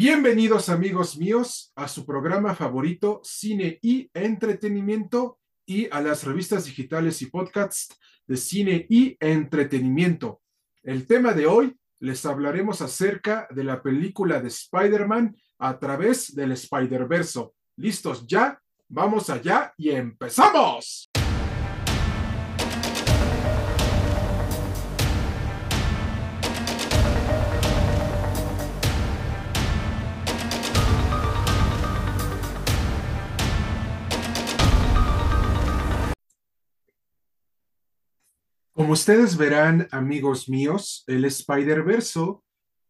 Bienvenidos amigos míos a su programa favorito Cine y Entretenimiento y a las revistas digitales y podcasts de cine y entretenimiento. El tema de hoy les hablaremos acerca de la película de Spider-Man a través del Spider-Verso. ¿Listos ya? Vamos allá y empezamos. Como ustedes verán, amigos míos, el Spider-Verso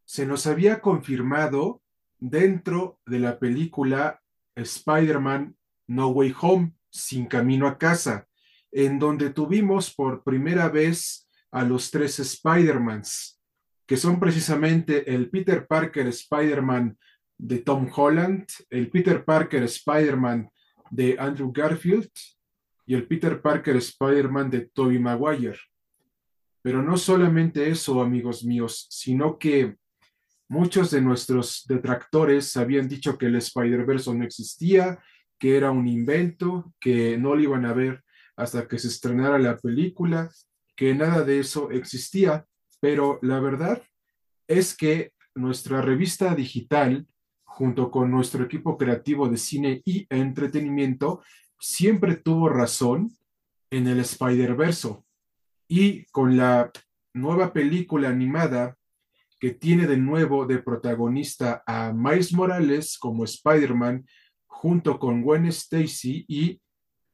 se nos había confirmado dentro de la película Spider-Man No Way Home, Sin Camino a Casa, en donde tuvimos por primera vez a los tres Spider-Mans, que son precisamente el Peter Parker Spider-Man de Tom Holland, el Peter Parker Spider-Man de Andrew Garfield y el Peter Parker Spider-Man de Tobey Maguire. Pero no solamente eso, amigos míos, sino que muchos de nuestros detractores habían dicho que el Spider-Verse no existía, que era un invento, que no lo iban a ver hasta que se estrenara la película, que nada de eso existía. Pero la verdad es que nuestra revista digital, junto con nuestro equipo creativo de cine y entretenimiento, siempre tuvo razón en el Spider-Verse y con la nueva película animada que tiene de nuevo de protagonista a Miles Morales como Spider-Man junto con Gwen Stacy y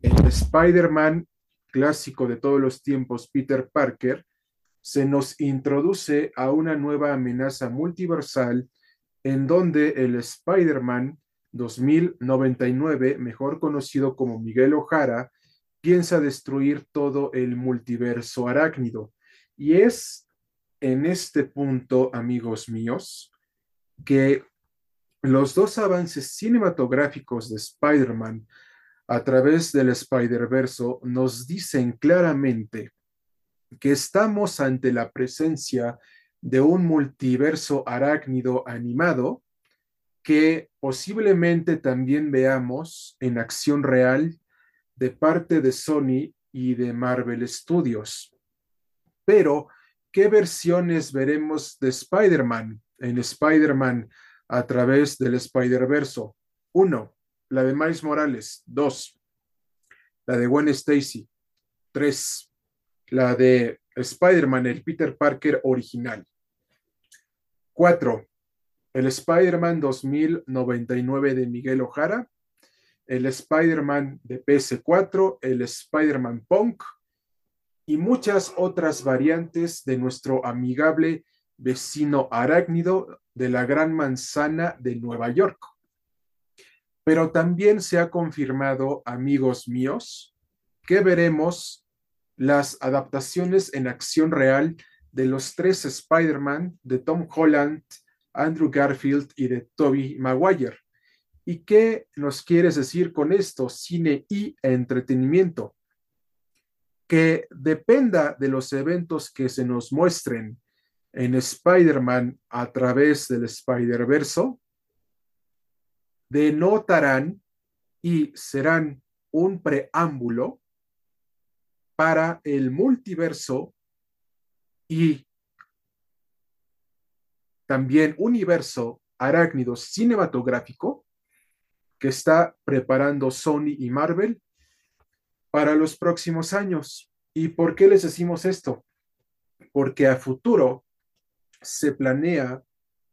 el Spider-Man clásico de todos los tiempos, Peter Parker, se nos introduce a una nueva amenaza multiversal en donde el Spider-Man 2099, mejor conocido como Miguel O'Hara, piensa destruir todo el multiverso arácnido. Y es en este punto, amigos míos, que los dos avances cinematográficos de Spider-Man a través del Spider-Verso nos dicen claramente que estamos ante la presencia de un multiverso arácnido animado que posiblemente también veamos en acción real de parte de Sony y de Marvel Studios. Pero, ¿qué versiones veremos de Spider-Man en Spider-Man a través del Spider-Verso? Uno, la de Miles Morales. Dos, la de Gwen Stacy. Tres, la de Spider-Man, el Peter Parker original. Cuatro, el Spider-Man 2099 de Miguel Ojara el Spider-Man de PS4, el Spider-Man Punk y muchas otras variantes de nuestro amigable vecino arácnido de la Gran Manzana de Nueva York. Pero también se ha confirmado, amigos míos, que veremos las adaptaciones en acción real de los tres Spider-Man de Tom Holland, Andrew Garfield y de Tobey Maguire. ¿Y qué nos quieres decir con esto, cine y entretenimiento? Que dependa de los eventos que se nos muestren en Spider-Man a través del Spider-Verso, denotarán y serán un preámbulo para el multiverso y también universo arácnido cinematográfico que está preparando Sony y Marvel para los próximos años. ¿Y por qué les decimos esto? Porque a futuro se planea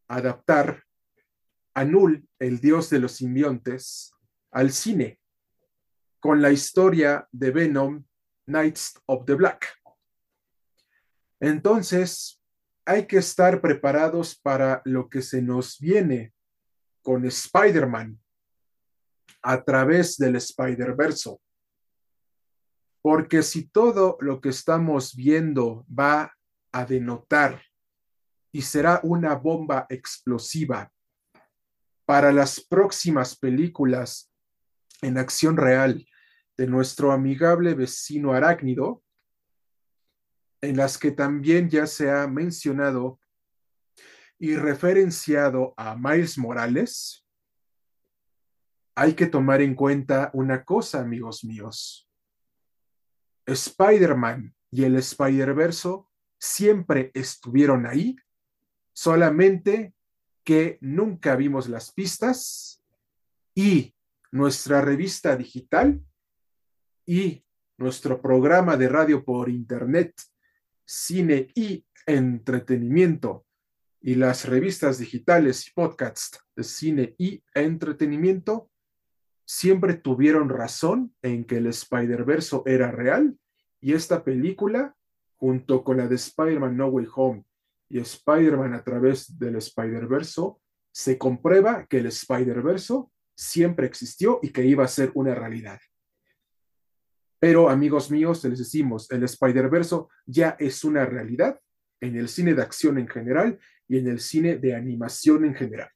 adaptar a Null, el dios de los simbiontes, al cine, con la historia de Venom, Knights of the Black. Entonces, hay que estar preparados para lo que se nos viene con Spider-Man, a través del Spider-Verso. Porque si todo lo que estamos viendo va a denotar y será una bomba explosiva para las próximas películas en acción real de nuestro amigable vecino arácnido, en las que también ya se ha mencionado y referenciado a Miles Morales, hay que tomar en cuenta una cosa, amigos míos. Spider-Man y el Spider-Verso siempre estuvieron ahí, solamente que nunca vimos las pistas y nuestra revista digital y nuestro programa de radio por internet, cine y entretenimiento y las revistas digitales y podcasts de cine y entretenimiento siempre tuvieron razón en que el Spider-Verse era real y esta película, junto con la de Spider-Man No Way Home y Spider-Man a través del Spider-Verse, se comprueba que el Spider-Verse siempre existió y que iba a ser una realidad. Pero amigos míos, les decimos, el Spider-Verse ya es una realidad en el cine de acción en general y en el cine de animación en general.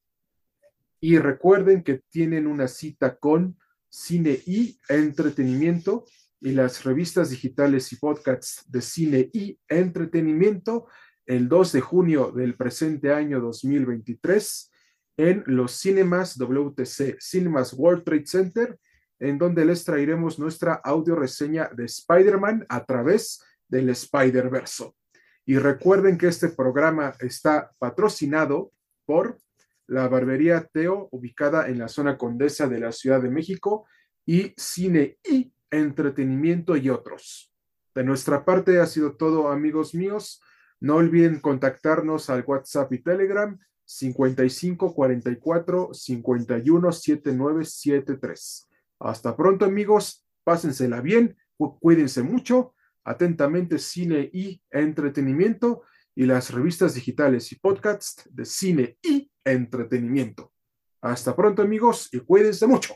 Y recuerden que tienen una cita con Cine y Entretenimiento y las revistas digitales y podcasts de cine y entretenimiento el 2 de junio del presente año 2023 en los cinemas WTC, Cinemas World Trade Center, en donde les traeremos nuestra audio reseña de Spider-Man a través del Spider-Verse. Y recuerden que este programa está patrocinado por la Barbería Teo, ubicada en la zona condesa de la Ciudad de México, y Cine y Entretenimiento y otros. De nuestra parte ha sido todo, amigos míos. No olviden contactarnos al WhatsApp y Telegram 55 44 51 79 73. Hasta pronto, amigos. Pásensela bien, cuídense mucho. Atentamente, cine y entretenimiento y las revistas digitales y podcasts de cine y entretenimiento. Hasta pronto, amigos, y cuídense mucho.